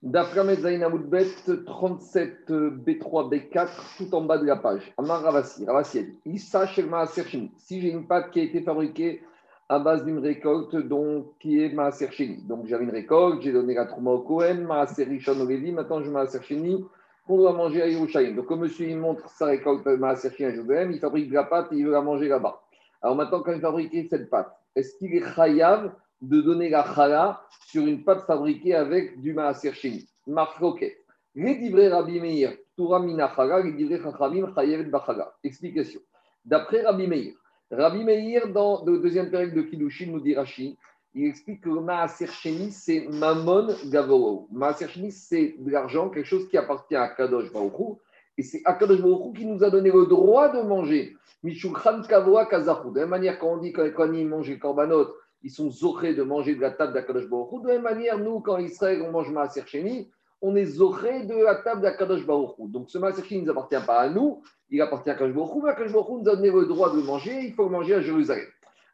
D'après Zainamoudbet 37 B3 B4, tout en bas de la page. Amar Ravasi, Ravasi Issa Shelma Si j'ai une pâte qui a été fabriquée à base d'une récolte donc, qui est Maaser Donc j'avais une récolte, j'ai donné la Trouma au Kohen, Maaser Rishon maintenant je Maaser Sheni, qu'on doit manger à Yerushalayim. Donc comme monsieur il montre sa récolte Maaser Sheni à Jérusalem, il fabrique de la pâte et il veut la manger là-bas. Alors maintenant, quand il fabrique cette pâte, est-ce qu'il est chayav de donner la chala sur une pâte fabriquée avec du maaser sheni Marloquet. Les Rabbi Meir, Tura mina chala, les chachamim chayevet bachala. Explication. D'après Rabbi Meir, Rabbi Meir, dans le deuxième période de Kiddushin, nous dit Rashi, il explique que le maaser c'est mamon gavoro. Maaser c'est de l'argent, quelque chose qui appartient à Kadosh Baruch et c'est Akadosh Baruch qui nous a donné le droit de manger. Mishukhan Kavoa Kazahu. De la même manière, quand on dit que quand ils mangent les korbanot, ils sont zorés de manger de la table d'Akadosh Baruch De la même manière, nous, quand Israël, on mange Maaser Sheni, on est zorés de la table d'Akadosh Baruch Donc ce Maaser Sheni ne nous appartient pas à nous, il appartient à Akadosh Baruch Mais Akadosh Baruch nous a donné le droit de manger, il faut le manger à Jérusalem.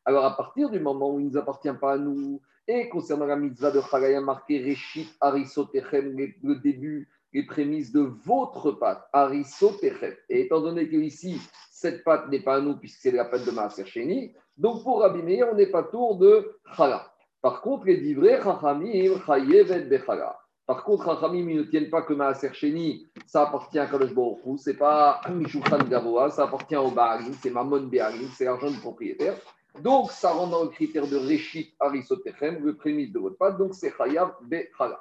Alors à partir du moment où il ne nous appartient pas à nous, et concernant la mitzvah de Chagaya marqué Reshit Arisotechem, le début les prémices de votre pâte, Arisotechem. Et étant donné que ici, cette pâte n'est pas à nous puisque c'est la pâte de Maaser Sheni, donc pour Rabbi on n'est pas tour de Chala. Par contre, les divrei Chachamim, Chayevet Bechala. Par contre, Chachamim, ils ne tiennent pas que Maaser Sheni, ça appartient à Kadosh Baruch c'est pas Mishukhan Gavoa, ça appartient au Baalim, c'est Mamon Be'alim, c'est l'argent du propriétaire. Donc, ça rentre dans le critère de Reshit Arisotechem, le prémisse de votre pâte, donc c'est Chayav Bechala.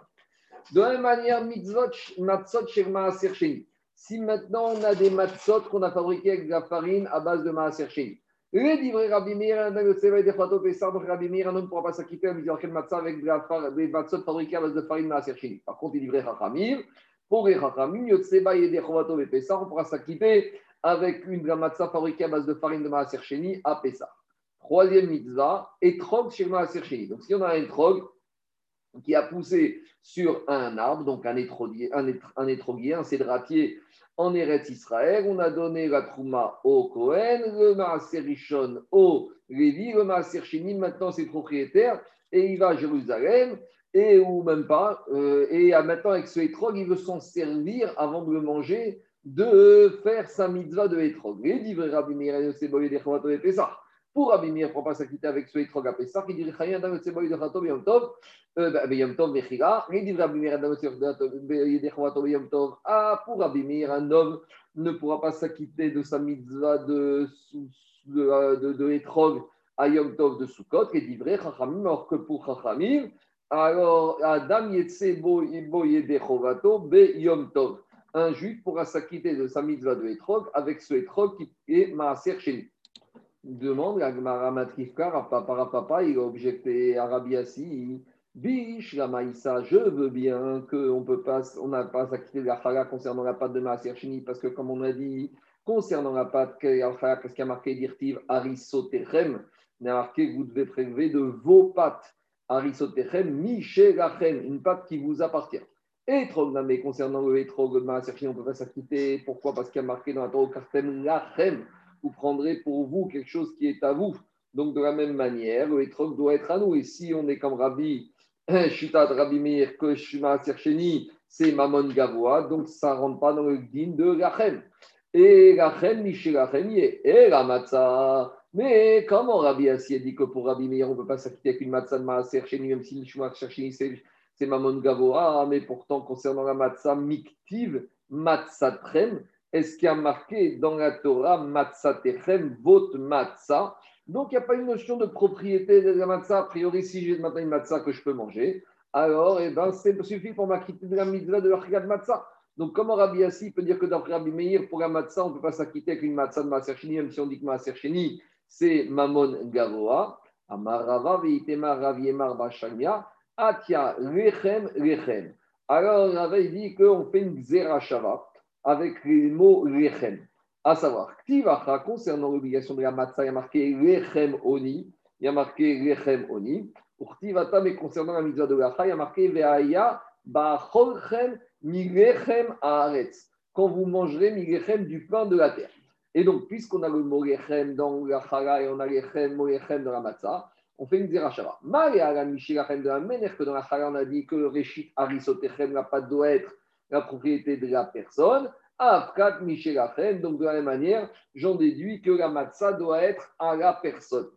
De la même manière, mitzvot, matzot, shirma, sheni. Si maintenant on a des matzot qu'on a fabriqués avec de la farine à base de maaser sheni. Les livrets Rabbi Meir, un homme ne pourra pas s'acquitter à quel matzah avec des matzot fabriqués à base de farine maaser sheni. Par contre, les livrets Chachamim, pour les Chachamim, Yotseba et Chovato et Pessah, on pourra s'acquitter avec une matzah fabriquée à base de farine de maaser sheni à Pessah. Troisième mitzvah, etrog shirma maaser sheni. Donc si on a un etrog, qui a poussé sur un arbre, donc un étroguier, un, cédratier en Eretz Israël. On a donné la Trouma au Cohen, le Maaser Rishon au Lévi, le Maaser Shini, maintenant c'est propriétaire, et il va à Jérusalem, et ou même pas, euh, et maintenant avec ce étrog, il veut s'en servir avant de le manger, de faire sa mitzvah de étrog. Et dit Rabbi Meir, c'est beau, il ça. Pour Rabbi Meir, pour ne pas s'acquitter avec ce étrog à Pessah, il dit Chayim dans le Tseboy de Khatov Yom Tov, Yom Tov Mechila. Il dit Meir dans le Tseboy Yom Tov. Ah, pour Rabbi Meir, un homme ne pourra pas s'acquitter de sa mitzvah de, de, de, de étrog à Yom Tov de Sukkot, et dit vrai Chachamim, alors que pour Chachamim, alors Adam Yetzebo Ibo Yedechovato Be Yom Tov. Un juif pourra s'acquitter de sa mitzvah de étrog avec ce étrog qui est Maaser Sheni demande à Gmara Matrifka, papa, papa, il a objecté Arabiasi, Bish, la maïssa, je veux bien qu'on peut pas, on n'a pas acquitté la chala concernant la pâte de Maaser Shini, parce que comme on a dit, concernant la pâte, qu'est-ce qui a marqué d'Irtiv Arisoterem, il a marqué vous devez prélever de vos pâtes. Arisoterem, Lachem, une pâte qui vous appartient. Et mais concernant le étrog de Maaser Shini, on peut pas s'acquitter. Pourquoi? Parce qu'il y a marqué dans la Torah Kartem Lachem vous prendrez pour vous quelque chose qui est à vous. Donc, de la même manière, le étrog doit être à nous. Et si on est comme Rabbi, Shitat Rabbi Meir, que Shuma Sercheni, c'est Mamon Gavoa, donc ça ne rentre pas dans le din de Rachem. Et Rachem, Michel Rachem, et la matzah. Mais comment Rabbi Assi a dit que pour Rabbi Meir, on ne peut pas s'acquitter avec une matzah de Maaser Sheni, même si Shuma Sercheni, c'est Mamon Gavoa, mais pourtant, concernant la matzah miktiv, matzah trem, est-ce qu'il y a marqué dans la Torah Matzatechem, votre matzah Donc, il n'y a pas une notion de propriété de la matzah. A priori, si j'ai maintenant une matzah que je peux manger, alors eh ben, c'est suffit pour m'acquitter de la mitzvah de de matzah. Donc, comment Rabbi Yassi peut dire que d'après Rabbi Meir, pour la matzah, on ne peut pas s'acquitter avec une matzah de Maaser Sheni, même si on dit que Maaser Sheni, c'est Mamon Gavoa, Amarava, Veitema, Raviemar, Bachamia, Atia, Lechem, Lechem. Alors, Rabbi dit qu'on fait une Xerashava avec les mots lechem. À savoir, concernant l'obligation de la matzah, il y a marqué lechem oni, il y a marqué lechem oni. Pour Ktivata, mais concernant la mitzvah de la il y a marqué veaya bacholchem milechem haaretz. Quand vous mangerez milechem du pain de la terre. Et donc, puisqu'on a le mot dans la et on a lechem, mot lechem dans la matzah, on fait une zerachara. de la manière que dans la on a dit que le réchit harisotechem, la pâte doit être la propriété de la personne. Afkat Michelachem, donc de la même manière, j'en déduis que la matzah doit être à la personne.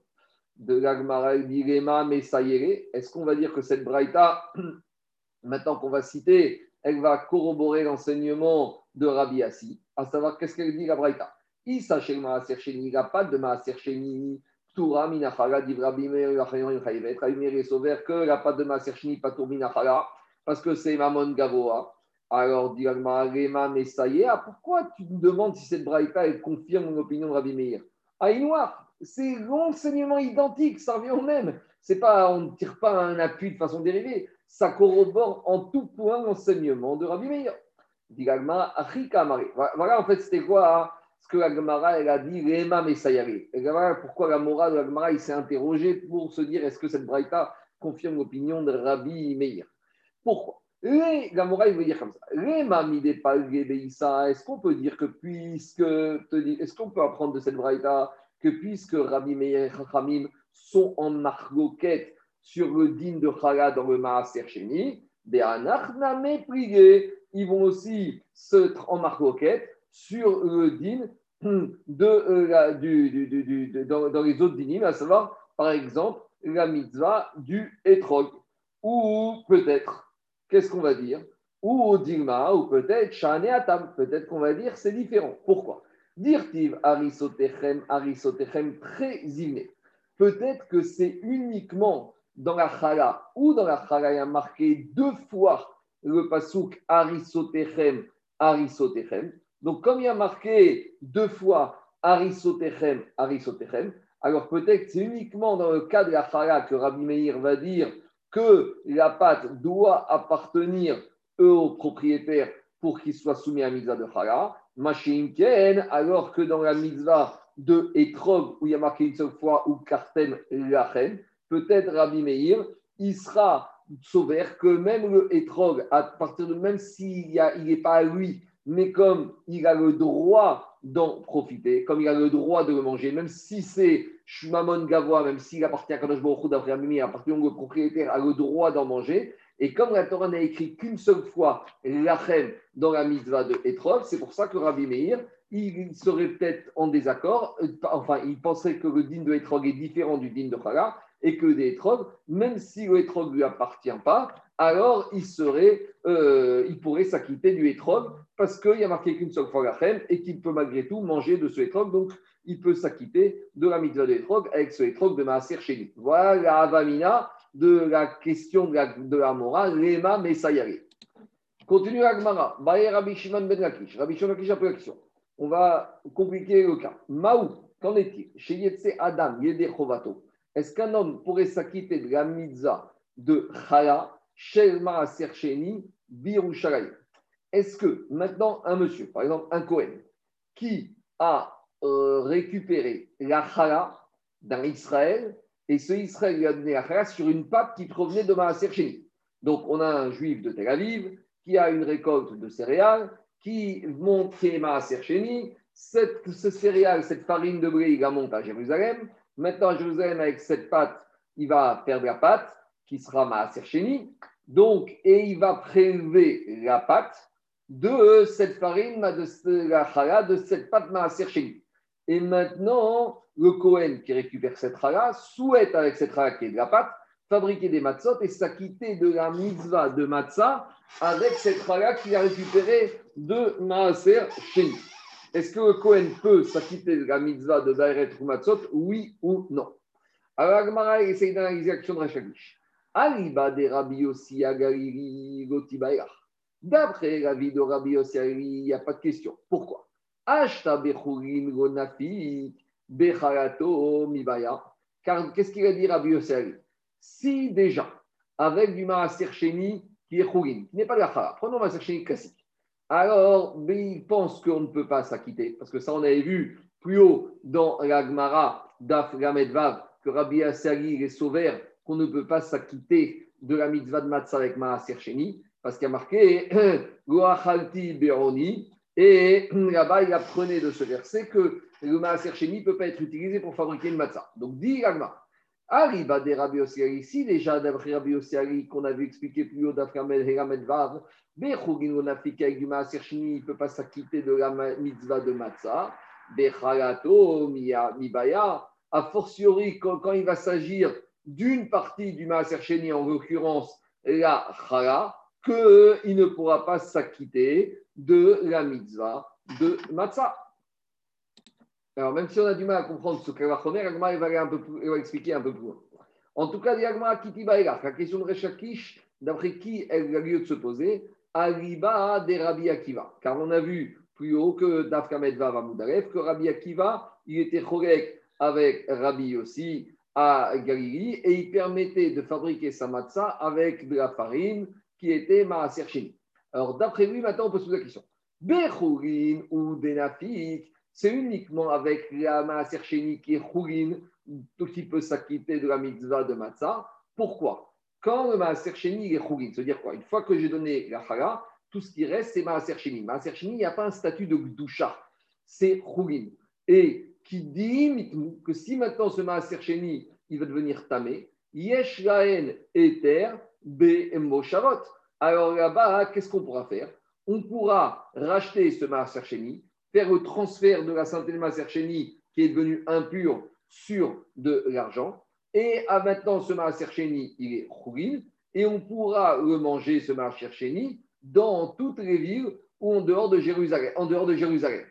De l'agmara dilema mesayere, est-ce qu'on va dire que cette braïta, maintenant qu'on va citer, elle va corroborer l'enseignement de Rabbi Assi, à savoir qu'est-ce qu'elle dit la braïta? Issa shel maaser sheni, la pâte de maaser sheni, Tura minachala, Rabbi Meir, Rabbi Meir est sauvé que la pâte de maaser sheni, pas tour minachala, parce que c'est mamon gavoa. Alors, dit Alma, mais ça y est, ah, pourquoi tu me demandes si cette braïta elle confirme l'opinion de Rabbi Meir? Aïnoir, c'est l'enseignement identique, ça revient au même. C'est pas, on ne tire pas un appui de façon dérivée, ça corrobore en tout point l'enseignement de Rabbi Meir. Dit Voilà, en fait, c'était quoi hein, ce que la Gemara a dit, Messayari. Pourquoi la morale de la Gemara s'est interrogé pour se dire est-ce que cette braïta confirme l'opinion de Rabbi Meir? Pourquoi? Les, la morale, il veut dire comme ça. Les est-ce qu'on peut dire que puisque, est-ce qu'on peut apprendre de cette braïta que puisque Rabbi et Chachamim sont en marloquette sur le din de Chala dans le Maaser Sheni, ils vont aussi se en marloquette sur le din de, euh, dans, les autres dinim, à savoir, par exemple, la mitzvah du etrog, ou peut-être qu'est-ce qu'on va dire? Ou au Dilma, ou peut-être Shane Atam. Peut-être qu'on va dire c'est différent. Pourquoi? Dirtiv Arisotechem, Arisotechem très inné. Peut-être que c'est uniquement dans la Chala ou dans la Chala, il y a marqué deux fois le pasouk Arisotechem, Arisotechem. Donc, comme il y a marqué deux fois Arisotechem, Arisotechem, alors peut-être c'est uniquement dans le cas de la Chala que Rabbi Meir va dire que la pâte doit appartenir au propriétaire pour qu'il soit soumis à la mitzvah de Chala, Ken, alors que dans la mitzvah de Etrog, où il y a marqué une seule fois, ou Kartem Lachen, peut-être Rabbi Meir, il sera sauvé que même le Etrog, à partir de même s'il n'est pas à lui, mais comme il a le droit d'en profiter, comme il a le droit de le manger, même si c'est Shmamon Gavoa, même s'il appartient à Kadosh Baruch d'après où le propriétaire a le droit d'en manger, et comme la Torah n'a écrit qu'une seule fois l'Achem dans la mitzvah de Etrov, c'est pour ça que Rabbi Meir, il serait peut-être en désaccord, enfin, il penserait que le din de Etrog est différent du din de Chala, et que des Etrog, même si le Etrog ne lui appartient pas, alors il, serait, euh, il pourrait s'acquitter du Etrog parce qu'il y a marqué qu'une seule fois la reine et qu'il peut malgré tout manger de ce Etrog. Donc, il peut s'acquitter de la mitzvah de Etrog avec ce Etrog de Maaser Sheni. Voilà la Avamina de la question de la, la morale, Lema Messayari. Continue Agmara. Baye Rabbi Shimon ben. Rabbi Shimon a la question. On va compliquer le cas. Maou, qu'en est-il? Chez Yetse Adam, Yede Chovato. Est-ce qu'un homme pourrait s'acquitter de la mitzvah de Chala Shelma Sercheni, Birushalayim. Est-ce que maintenant un monsieur, par exemple un Cohen, qui a euh, récupéré la chala d'un Israël, et ce Israël lui a donné la chala sur une pâte qui provenait de Maaser. Donc on a un juif de Tel Aviv qui a une récolte de céréales, qui monte Maaser Sheni, cette, ce céréale, cette farine de blé, il la monte à Jérusalem. Maintenant, Jérusalem, avec cette pâte, il va faire de la pâte qui sera Maaser Sheni. Donc, et il va prélever la pâte de cette farine, de la chala, de cette pâte Maaser Sheni. Et maintenant, le Kohen qui récupère cette chala souhaite, avec cette chala qui est de la pâte, fabriquer des matzot et s'acquitter de la mitzvah de matzah avec cette chala qu'il a récupérée de Maaser Sheni. Est-ce que le Kohen peut s'acquitter de la mitzvah de Daeret ou matzot Oui ou non? Alors, Agmara essaye d'analyser l'action de Rachakish. Aliba de Rabbi Yossi Agariri D'après la vie de Rabbi Yossi il n'y a pas de question. Pourquoi? Ashta Bechurin Gonafi Becharato Mibaya. Car qu'est-ce qu'il a dit Rabbi Yossi Si déjà, avec du Maaser Sheni qui est Churin, qui n'est pas de la Chara, prenons Maaser Sheni classique. Alors, il pense qu'on ne peut pas s'acquitter, parce que ça, on avait vu plus haut dans la Gemara d'Af que Rabbi Yossi est sauveur qu'on ne peut pas s'acquitter de la mitzvah de matzah avec Maaser Sheni, parce qu'il y a marqué Goachalti Beroni, et là-bas, il apprenait de ce verset que le Maaser Sheni ne peut pas être utilisé pour fabriquer une matzah. Donc, dit Agma, Arriba des Rabbi ici, déjà d'après Rabbi Ossiali, qu'on avait expliqué plus haut d'après Heramed Vav, Bechugin Onafik avec du Maaser Shini, il ne peut pas s'acquitter de la mitzvah de Matzah. Bechalato Mibaya, a fortiori quand, il va s'agir d'une partie du Maaser Sheni, en l'occurrence la Chala, qu'il ne pourra pas s'acquitter de la mitzvah de Matzah. Alors, même si on a du mal à comprendre ce qu'elle va va, un va expliquer un peu plus loin. En tout cas, la question de Rechakish, d'après qui elle a lieu de se poser Aliba de Rabbi Akiva. Car on a vu plus haut que Dafkamed va Moudaref, que Rabbi Akiva, il était chorek avec Rabbi aussi à Galilée et il permettait de fabriquer sa matzah avec de la farine qui était Maaser Alors, d'après lui, maintenant, on peut se poser la question. Bechoulin ou Denafik, c'est uniquement avec la Maaser qui est Choulin, tout qui peut s'acquitter de la mitzvah de matzah. Pourquoi? Quand le Maaser est Choulin, c'est-à-dire quoi? Une fois que j'ai donné la chala, tout ce qui reste, c'est Maaser Sheni. Maaser il n'y a pas un statut de Gdusha, c'est Choulin. Et qui dit que si maintenant ce Maaser il va devenir Tamé, Yesh Laen Eter Be Moshavot. Alors là-bas, qu'est-ce qu'on pourra faire? On pourra racheter ce Maaser faire le transfert de la de Maaser qui est devenu impur sur de l'argent. Et à maintenant, ce Maaser il est Choulin, et on pourra le manger, ce Maaser dans toutes les villes ou en dehors de Jérusalem. En dehors de Jérusalem.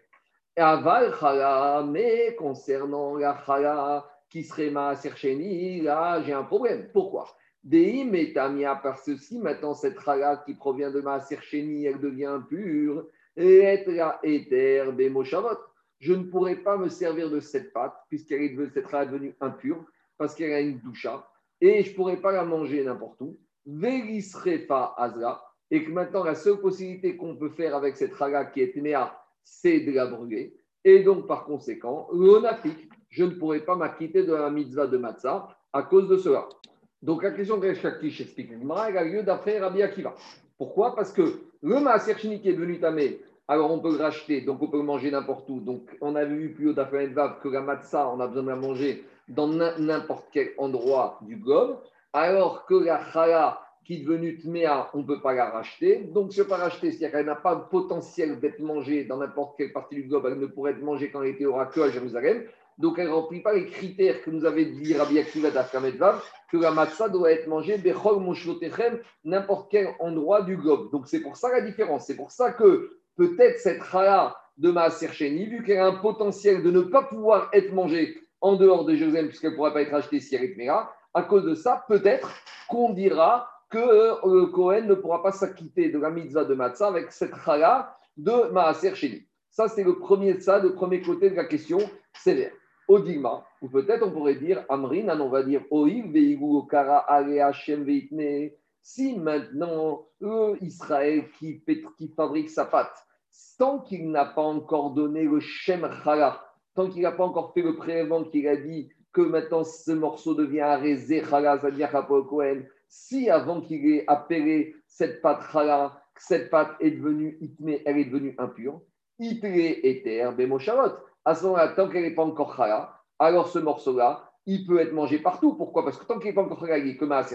Aval chala, mais concernant la chala qui serait maaser là j'ai un problème. Pourquoi? Deim etamia, parce que si maintenant cette chala qui provient de maaser elle devient impure, et la éther moshavot, je ne pourrais pas me servir de cette pâte, puisqu'elle est devenue, chala devenue impure, parce qu'elle a une doucha, et je ne pourrais pas la manger n'importe où. Verisrefa azra, et que maintenant la seule possibilité qu'on peut faire avec cette chala qui est méa, c'est de la brûler. Et donc, par conséquent, l'onafik, je ne pourrais pas m'acquitter de la mitzvah de matzah à cause de cela. Donc, la question que Shakish explique, elle a lieu d'après Rabbi Akiva. Pourquoi? Parce que le maaser qui est devenu tamé, alors on peut le racheter, donc on peut le manger n'importe où. Donc, on avait vu plus haut Vav que la matzah, on a besoin de la manger dans n'importe quel endroit du globe, alors que la chala, qui est devenue tméa, on ne peut pas la racheter. Donc, peut pas racheter, c'est-à-dire qu'elle n'a pas le potentiel d'être mangée dans n'importe quelle partie du globe, elle ne pourrait être mangée quand elle était au que à Jérusalem. Donc, elle ne remplit pas les critères que nous avait dit Rabbi Akiva d'Afkamedvav, que la matzah doit être mangée bechol moshlotechem, n'importe quel endroit du globe. Donc, c'est pour ça la différence. C'est pour ça que peut-être cette chala de Maaser vu qu'elle a un potentiel de ne pas pouvoir être mangée en dehors de Jérusalem, puisqu'elle ne pourra pas être achetée si elle est à cause de ça, peut-être qu'on dira que euh, le Cohen ne pourra pas s'acquitter de la mitzvah de Matzah avec cette chala de Maaser Sheni. Ça, c'est le premier ça, le premier côté de la question sévère. Odigma, ou peut-être on pourrait dire Amrin, on va dire Oïv, Veigu, Kara, Ale, Hashem, Veitne. Si maintenant, eux, Israël qui, fabrique sa pâte, tant qu'il n'a pas encore donné le Shem Chala, tant qu'il n'a pas encore fait le prélèvement qu'il a dit que maintenant ce morceau devient Arezé Chala, c'est-à-dire Cohen, si avant qu'il ait appelé cette pâte chala, cette pâte est devenue itmé, elle est devenue impure, itlé éther, bemoshavot. À ce moment-là, tant qu'elle n'est pas encore chala, alors ce morceau-là, il peut être mangé partout. Pourquoi? Parce que tant qu'il n'est pas encore chala, il est comme à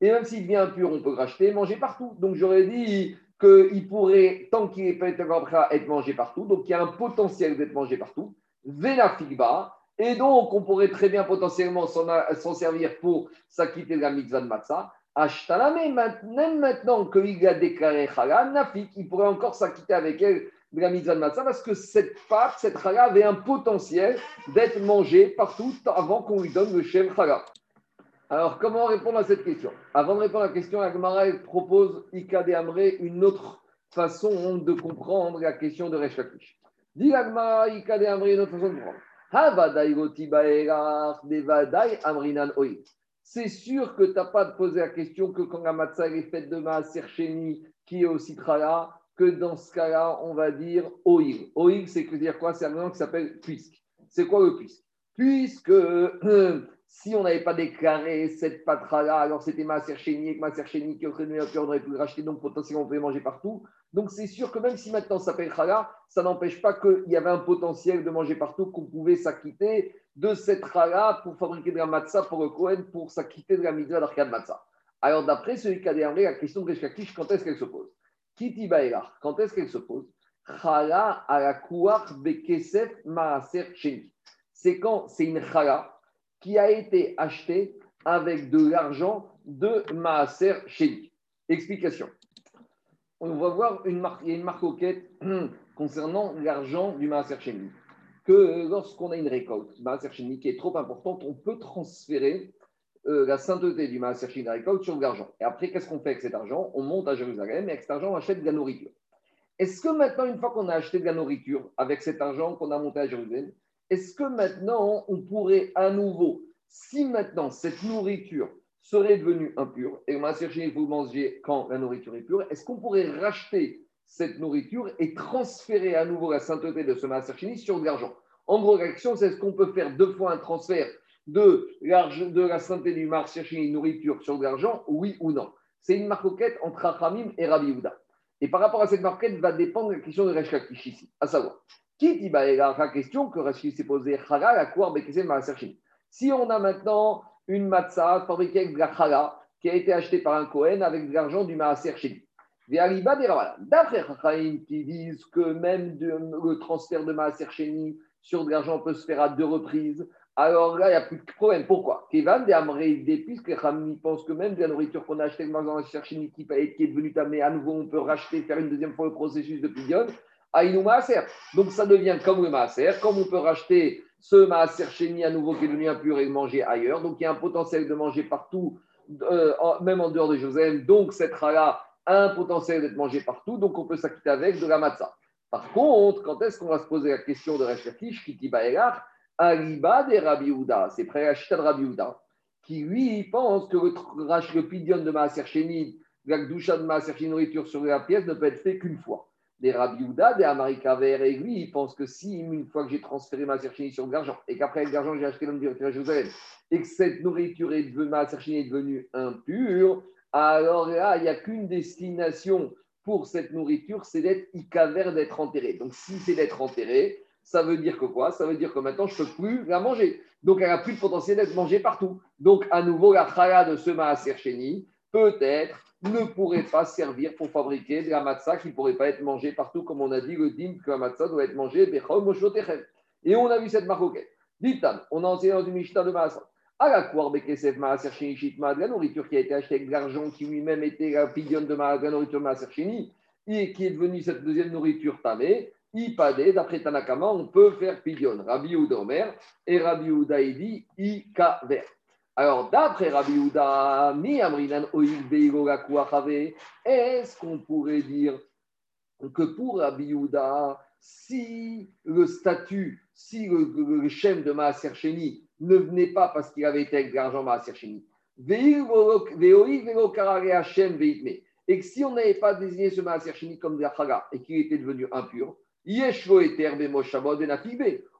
Et même s'il devient impur, on peut racheter et manger partout. Donc j'aurais dit qu'il pourrait, tant qu'il n'est pas encore être mangé partout, donc il y a un potentiel d'être mangé partout. Vena figba, et donc, on pourrait très bien potentiellement s'en servir pour s'acquitter de la mitzvah de matzah. Ashtalame, même maintenant qu'il a déclaré halal, nafik, il pourrait encore s'acquitter avec elle de la mitzvah de matzah parce que cette pâte, cette chala avait un potentiel d'être mangée partout avant qu'on lui donne le chef chala. Alors, comment répondre à cette question? Avant de répondre à la question, Agmara propose Ika de Amré une autre façon de comprendre la question de Resh Dit Agmara, Ika de Amré une autre façon de comprendre. C'est sûr que tu n'as pas poser la question que quand la matzah est faite de Maaser qui est aussi trala, que dans ce cas-là, on va dire oil. Oil, c'est dire quoi? C'est un nom qui s'appelle puisque. C'est quoi le puisque? Puisque si on n'avait pas déclaré cette patra-là, alors c'était Maaser et que Maaser qui aurait on aurait pu le racheter, donc potentiellement on pouvait manger partout. Donc c'est sûr que même si maintenant ça s'appelle Chala, ça n'empêche pas qu'il y avait un potentiel de manger partout, qu'on pouvait s'acquitter de cette chala pour fabriquer de la matzah pour le Kohen pour s'acquitter de la mitzvah d'Arkad Matzah. Alors, d'après celui qui a démarré la question de Reshkakish, quand est-ce qu'elle se pose? Kiti quand est-ce qu'elle se pose? Chala à la bekesef maaser sheni. C'est quand c'est une chala qui a été achetée avec de l'argent de maaser sheni. Explication. On va voir une marque, il y a une marque concernant l'argent du maaser sheni que lorsqu'on a une récolte, Maaser qui est trop importante, on peut transférer euh, la sainteté du Maaser de récolte sur l'argent. Et après, qu'est-ce qu'on fait avec cet argent? On monte à Jérusalem et avec cet argent, on achète de la nourriture. Est-ce que maintenant, une fois qu'on a acheté de la nourriture avec cet argent qu'on a monté à Jérusalem, est-ce que maintenant, on pourrait à nouveau, si maintenant cette nourriture serait devenue impure, et le Maaser vous mangez quand la nourriture est pure, est-ce qu'on pourrait racheter cette nourriture et transférer à nouveau la sainteté de ce Maaser sur de l'argent? En gros, la question, c'est est-ce qu'on peut faire deux fois un transfert de, de la sainteté du Maaser nourriture sur de l'argent, oui ou non. C'est une marquette entre Achamim et Rabbi Houda. Et par rapport à cette marquette, va dépendre la question de Resh ici, à savoir, qui dit la question que Resh s'est posée, Si on a maintenant une matzah fabriquée avec de la chala qui a été achetée par un Kohen avec de l'argent du Maaser D'après Chachaim qui disent que même le transfert de Maaser Sheni sur de l'argent peut se faire à deux reprises, alors là, il n'y a plus de problème. Pourquoi? Kevan de Amrei puisque Chachaim pense que même de la nourriture qu'on a achetée dans Maaser Sheni qui est devenue tamée, à nouveau, on peut racheter, faire une deuxième fois le processus de pidion, Aïnou Maaser. Donc ça devient comme le Maaser, comme on peut racheter ce Maaser Sheni à nouveau qui est devenu impur et manger ailleurs. Donc il y a un potentiel de manger partout, euh, même en dehors de Joseph. Donc cette chala un potentiel d'être mangé partout, donc on peut s'acquitter avec de la matzah. Par contre, quand est-ce qu'on va se poser la question de Lakish, qui dit Aliba de Rabbi c'est près de Rabbi Houda, qui lui pense que le, pidion de Maaser Sheni, la doucha de Maaser nourriture sur la pièce ne peut être fait qu'une fois. Des Rabbi Houda, des Amarika et lui, il pense que si une fois que j'ai transféré Maaser Sheni sur l'argent et qu'après l'argent j'ai acheté l'homme à Jérusalem et que cette nourriture est devenue, Maaser est devenue impure, alors là, il n'y a qu'une destination pour cette nourriture, c'est d'être ikaver, d'être enterré. Donc si c'est d'être enterré, ça veut dire que quoi? Ça veut dire que maintenant, je ne peux plus la manger. Donc elle n'a plus de potentiel d'être mangée partout. Donc à nouveau, la chala de ce maaser peut-être, ne pourrait pas servir pour fabriquer de la matzah qui ne pourrait pas être mangée partout, comme on a dit, le dim que la matzah doit être mangée, et on a vu cette maroquette. Ditam, on a enseigné dans une Mishnah de Maasah la la nourriture qui a été achetée avec de l'argent qui lui-même était la pidion de la nourriture Maaser et qui est devenue cette deuxième nourriture tamée, Ipade, d'après Tanakama, on peut faire pidion. Rabbi Ouda Omer et Rabbi Ouda dit Ikaver. Alors, d'après Rabbi Ouda, mi amrinan est-ce qu'on pourrait dire que pour Rabbi Ouda, si le statut, si le, le, de Maaser ne venait pas parce qu'il avait été avec l'argent Maaser et que si on n'avait pas désigné ce Maaser comme de la et qu'il était devenu impur,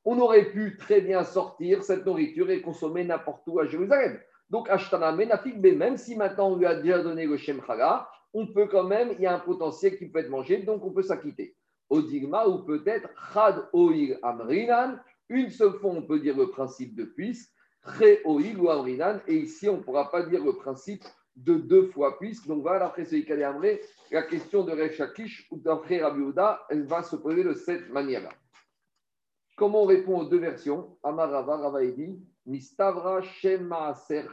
on aurait pu très bien sortir cette nourriture et consommer n'importe où à Jérusalem. Donc, Ashtana même si maintenant on lui a déjà donné le Shem on peut quand même, il y a un potentiel qui peut être mangé, donc on peut s'acquitter. Odigma ou peut-être Chad Oil Amrinan, une seule fois, on peut dire le principe de puisse, très oïl ou amrinan, et ici, on ne pourra pas dire le principe de deux fois puisse. Donc voilà, après ce Amré, la question de Rechakish ou d'après Rabbi elle va se poser de cette manière-là. Comment on répond aux deux versions? Amarava, Ravaedi, Mistavra, Shema, Ser,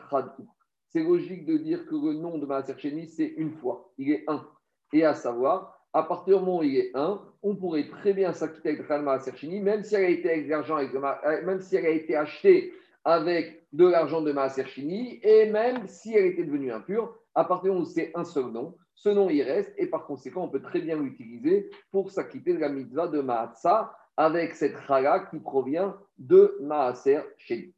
C'est logique de dire que le nom de Maaser Sheni, c'est une fois, il est un. Et à savoir, à partir du moment où il est 1, on pourrait très bien s'acquitter avec le Maaser même si elle a été avec euh, même si elle a été achetée avec de l'argent de Maaser et même si elle était devenue impure, à partir où c'est un seul nom, ce nom il reste, et par conséquent, on peut très bien l'utiliser pour s'acquitter de la mitzvah de Maatsa avec cette chala qui provient de Maaser Sheni.